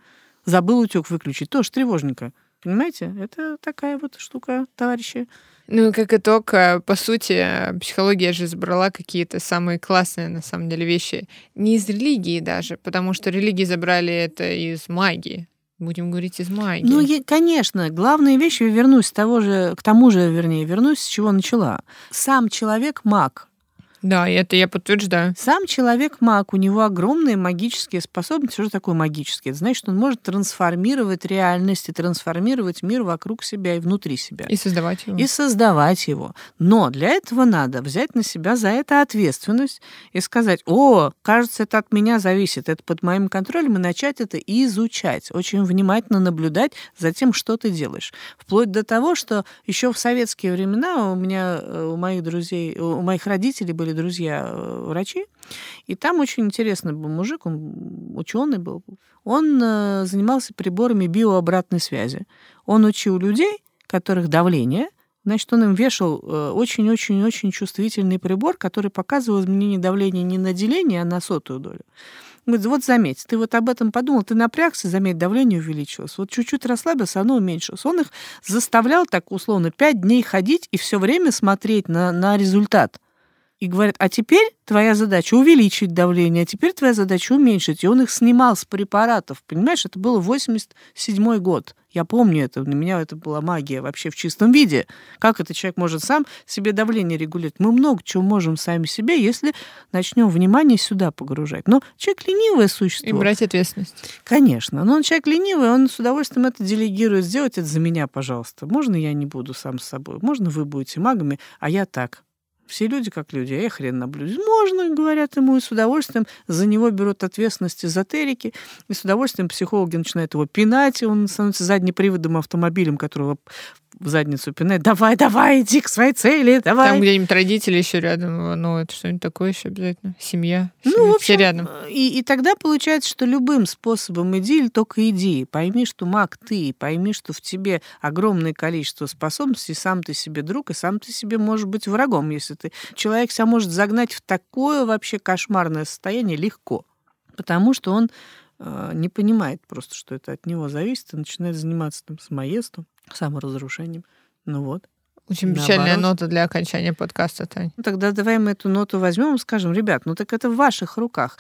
Забыл утюг выключить, тоже тревожненько. Понимаете? Это такая вот штука, товарищи. Ну, как итог, э, по сути, психология же забрала какие-то самые классные, на самом деле, вещи. Не из религии даже, потому что религии забрали это из магии. Будем говорить из магии. Ну, я, конечно, главные вещи, вернусь с того же, к тому же, вернее, вернусь, с чего начала. Сам человек маг, да, это я подтверждаю. Сам человек маг, у него огромные магические способности. Что же такое магические? Это значит, он может трансформировать реальность и трансформировать мир вокруг себя и внутри себя. И создавать его. И создавать его. Но для этого надо взять на себя за это ответственность и сказать, о, кажется, это от меня зависит, это под моим контролем, и начать это изучать, очень внимательно наблюдать за тем, что ты делаешь. Вплоть до того, что еще в советские времена у меня, э, у моих друзей, у моих родителей были были друзья э, и там очень интересный был мужик, он ученый был. Он э, занимался приборами биообратной связи. Он учил людей, которых давление, значит, он им вешал э, очень-очень-очень чувствительный прибор, который показывал изменение давления не на деление, а на сотую долю. Говорит, вот заметь, ты вот об этом подумал, ты напрягся, заметь, давление увеличилось. Вот чуть-чуть расслабился, оно уменьшилось. Он их заставлял так условно пять дней ходить и все время смотреть на, на результат и говорят, а теперь твоя задача увеличить давление, а теперь твоя задача уменьшить. И он их снимал с препаратов. Понимаешь, это было 87 год. Я помню это, для меня это была магия вообще в чистом виде. Как этот человек может сам себе давление регулировать? Мы много чего можем сами себе, если начнем внимание сюда погружать. Но человек ленивое существо. И брать ответственность. Конечно. Но он человек ленивый, он с удовольствием это делегирует. Сделать это за меня, пожалуйста. Можно я не буду сам с собой? Можно вы будете магами, а я так. Все люди как люди, а я хрен наблюдаю. Можно, говорят ему, и с удовольствием за него берут ответственность эзотерики, и с удовольствием психологи начинают его пинать, и он становится заднеприводным автомобилем, которого в задницу пинать. Давай, давай, иди к своей цели, давай. Там где-нибудь родители еще рядом, ну, это что-нибудь такое еще обязательно. Семья. Ну, в общем, все рядом. И, и тогда получается, что любым способом иди или только иди. Пойми, что маг ты, пойми, что в тебе огромное количество способностей, сам ты себе друг, и сам ты себе можешь быть врагом, если ты... Человек себя может загнать в такое вообще кошмарное состояние легко, потому что он э, не понимает просто, что это от него зависит, и начинает заниматься там самоедством саморазрушением. Ну вот. Очень печальная нота для окончания подкаста, Тань. Ну, тогда давай мы эту ноту возьмем и скажем, ребят, ну так это в ваших руках.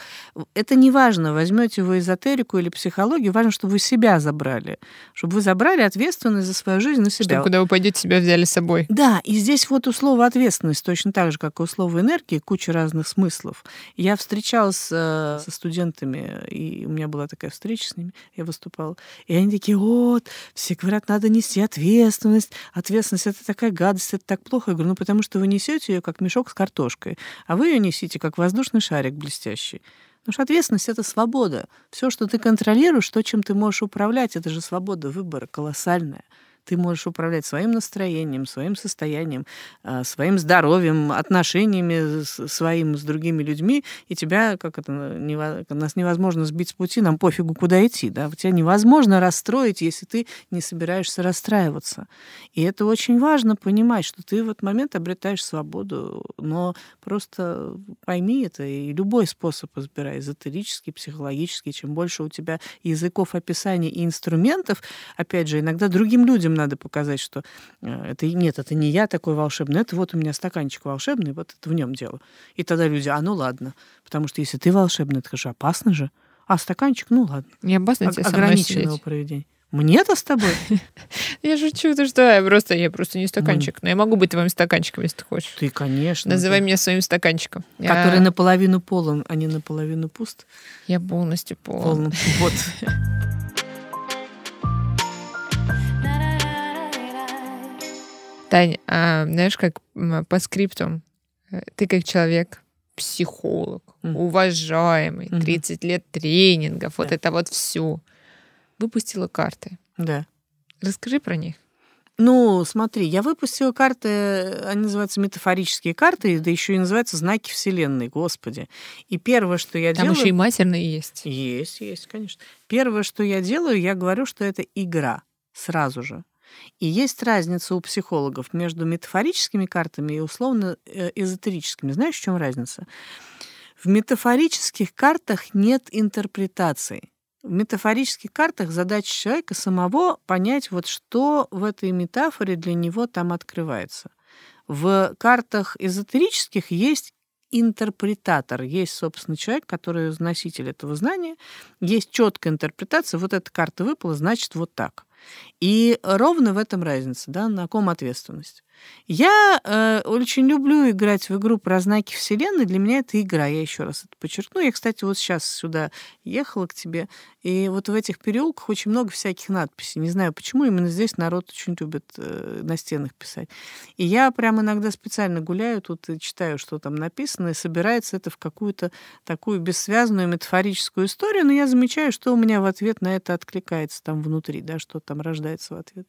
Это не важно, возьмете вы эзотерику или психологию, важно, чтобы вы себя забрали, чтобы вы забрали ответственность за свою жизнь на себя. Чтобы куда вы пойдете, себя взяли с собой. Да, и здесь вот у слова ответственность точно так же, как и у слова энергии, куча разных смыслов. Я встречалась э, со студентами, и у меня была такая встреча с ними, я выступала, и они такие, вот, все говорят, надо нести ответственность, ответственность это такая гадость, это так плохо. Я говорю, ну потому что вы несете ее как мешок с картошкой, а вы ее несите как воздушный шарик блестящий. Потому что ответственность — это свобода. Все, что ты контролируешь, то, чем ты можешь управлять, это же свобода выбора колоссальная ты можешь управлять своим настроением, своим состоянием, а, своим здоровьем, отношениями своим с другими людьми, и тебя, как это, нас невозможно сбить с пути, нам пофигу, куда идти, да, тебя невозможно расстроить, если ты не собираешься расстраиваться. И это очень важно понимать, что ты в этот момент обретаешь свободу, но просто пойми это, и любой способ избирай, эзотерический, психологический, чем больше у тебя языков описания и инструментов, опять же, иногда другим людям надо показать, что э, это нет, это не я такой волшебный, это вот у меня стаканчик волшебный, вот это в нем дело. И тогда люди, а ну ладно, потому что если ты волшебный, это же опасно же. А стаканчик, ну ладно. Не опасно тебе Ограниченного проведения. Мне-то с тобой? Я шучу, ты что? Я просто, я просто не стаканчик. Но я могу быть твоим стаканчиком, если ты хочешь. Ты, конечно. Называй меня своим стаканчиком. Который наполовину полон, а не наполовину пуст. Я полностью полон. Полон. Вот. Тань, а, знаешь, как по скрипту, э, ты как человек, психолог, mm. уважаемый, 30 mm-hmm. лет тренингов, да. вот это вот все, выпустила карты. Да. Расскажи про них. Ну, смотри, я выпустила карты, они называются метафорические карты, да еще и называются знаки Вселенной, Господи. И первое, что я Там делаю... Там еще и матерные есть. Есть, есть, конечно. Первое, что я делаю, я говорю, что это игра сразу же. И есть разница у психологов между метафорическими картами и условно э. Знаешь, в чем разница? В метафорических картах нет интерпретаций. В метафорических картах задача человека самого понять, вот что в этой метафоре для него там открывается. В картах эзотерических есть интерпретатор. Есть, собственно, человек, который носитель этого знания. Есть четкая интерпретация. Вот эта карта выпала, значит, вот так. И ровно в этом разница, да, на ком ответственность. Я э, очень люблю играть в игру про знаки Вселенной. Для меня это игра, я еще раз это подчеркну. Я, кстати, вот сейчас сюда ехала к тебе, и вот в этих переулках очень много всяких надписей. Не знаю, почему именно здесь народ очень любит э, на стенах писать. И я прям иногда специально гуляю тут и читаю, что там написано, и собирается это в какую-то такую бессвязную метафорическую историю, но я замечаю, что у меня в ответ на это откликается там внутри, да, что там рождается в ответ.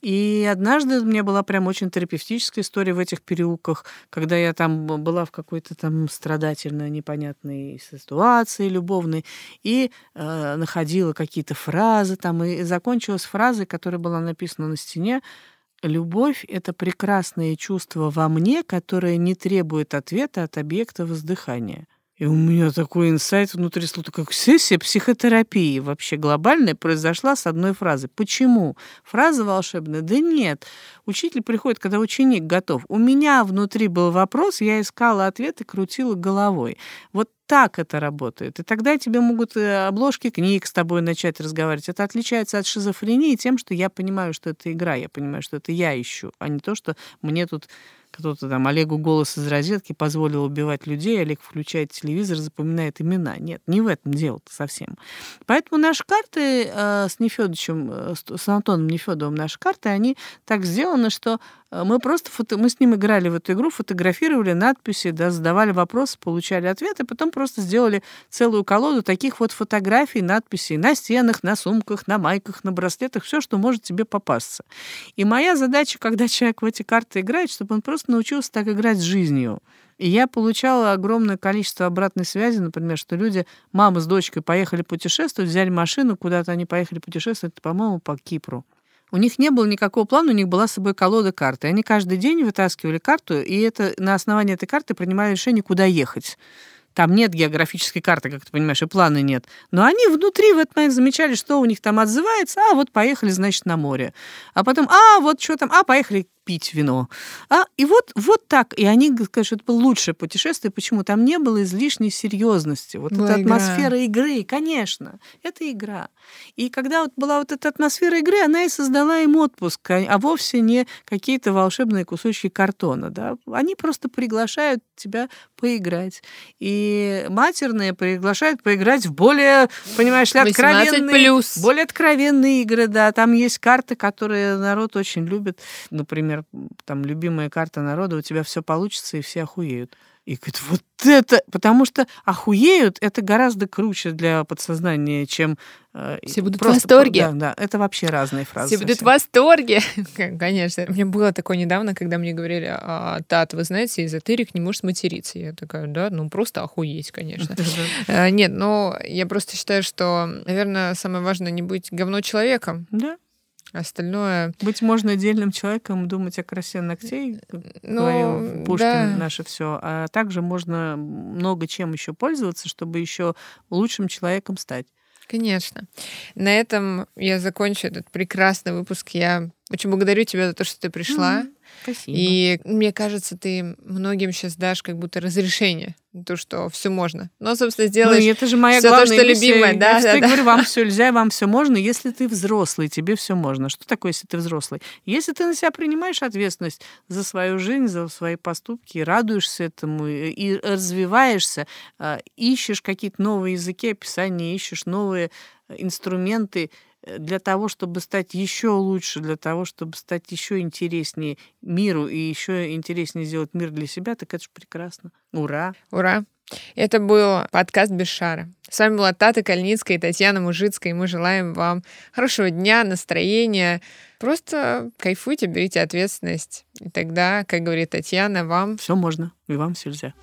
И однажды у меня была прям очень терапевтическая история в этих переулках, когда я там была в какой-то там страдательной, непонятной ситуации любовной, и э, находила какие-то фразы там, и закончилась фразой, которая была написана на стене, Любовь — это прекрасное чувство во мне, которое не требует ответа от объекта воздыхания. И у меня такой инсайт внутри слуха, как сессия психотерапии вообще глобальная произошла с одной фразы. Почему? Фраза волшебная? Да нет. Учитель приходит, когда ученик готов. У меня внутри был вопрос, я искала ответ и крутила головой. Вот так это работает. И тогда тебе могут э, обложки книг с тобой начать разговаривать. Это отличается от шизофрении тем, что я понимаю, что это игра, я понимаю, что это я ищу, а не то, что мне тут кто-то там Олегу голос из розетки позволил убивать людей, Олег включает телевизор, запоминает имена. Нет, не в этом дело-то совсем. Поэтому наши карты э, с Нефедовичем, э, с Антоном Нефедовым, наши карты, они так сделаны, что мы просто фото... мы с ним играли в эту игру, фотографировали надписи, да, задавали вопросы, получали ответы, потом просто сделали целую колоду таких вот фотографий, надписей на стенах, на сумках, на майках, на браслетах, все, что может тебе попасться. И моя задача, когда человек в эти карты играет, чтобы он просто просто научился так играть с жизнью. И я получала огромное количество обратной связи, например, что люди, мама с дочкой поехали путешествовать, взяли машину, куда-то они поехали путешествовать, по-моему, по Кипру. У них не было никакого плана, у них была с собой колода карты. Они каждый день вытаскивали карту, и это, на основании этой карты принимали решение, куда ехать. Там нет географической карты, как ты понимаешь, и плана нет. Но они внутри в этот момент замечали, что у них там отзывается. А, вот поехали, значит, на море. А потом, а, вот что там, а, поехали пить вино. А, и вот, вот так. И они говорят, что это было лучшее путешествие. Почему? Там не было излишней серьезности. Вот была эта игра. атмосфера игры, конечно, это игра. И когда вот была вот эта атмосфера игры, она и создала им отпуск, а, а вовсе не какие-то волшебные кусочки картона. Да? Они просто приглашают тебя поиграть. И матерные приглашают поиграть в более, понимаешь ли, откровенные, более откровенные игры. Да, там есть карты, которые народ очень любит. Например, например, там любимая карта народа, у тебя все получится, и все охуеют. И говорит, вот это, потому что охуеют, это гораздо круче для подсознания, чем э, все будут просто, в восторге. Да, да, это вообще разные фразы. Все будут в восторге. Конечно. Мне было такое недавно, когда мне говорили, а, Тат, вы знаете, эзотерик не может материться. Я такая, да, ну просто охуеть, конечно. Э, нет, но я просто считаю, что, наверное, самое важное не быть говно человеком. Да. Остальное... Быть можно отдельным человеком, думать о красе ногтей, ну, говорил Пушкин, да. наше все. А также можно много чем еще пользоваться, чтобы еще лучшим человеком стать. Конечно. На этом я закончу этот прекрасный выпуск. Я очень благодарю тебя за то, что ты пришла. Mm-hmm. Спасибо. И мне кажется, ты многим сейчас дашь как будто разрешение, то, что все можно. Но, собственно, сделаешь ну, это же моя все то, что любимое. Да, я да, да. говорю, вам все нельзя, вам все можно, если ты взрослый, тебе все можно. Что такое, если ты взрослый? Если ты на себя принимаешь ответственность за свою жизнь, за свои поступки, радуешься этому и развиваешься, а, ищешь какие-то новые языки описания, ищешь новые инструменты, Э, для того, чтобы стать еще лучше, для того, чтобы стать еще интереснее миру и еще интереснее сделать мир для себя, так это же прекрасно. Ура! Ура! Это был подкаст «Без шара». С вами была Тата Кальницкая и Татьяна Мужицкая, и мы желаем вам хорошего дня, настроения. Просто кайфуйте, берите ответственность. И тогда, как говорит Татьяна, вам... Все можно, и вам все нельзя.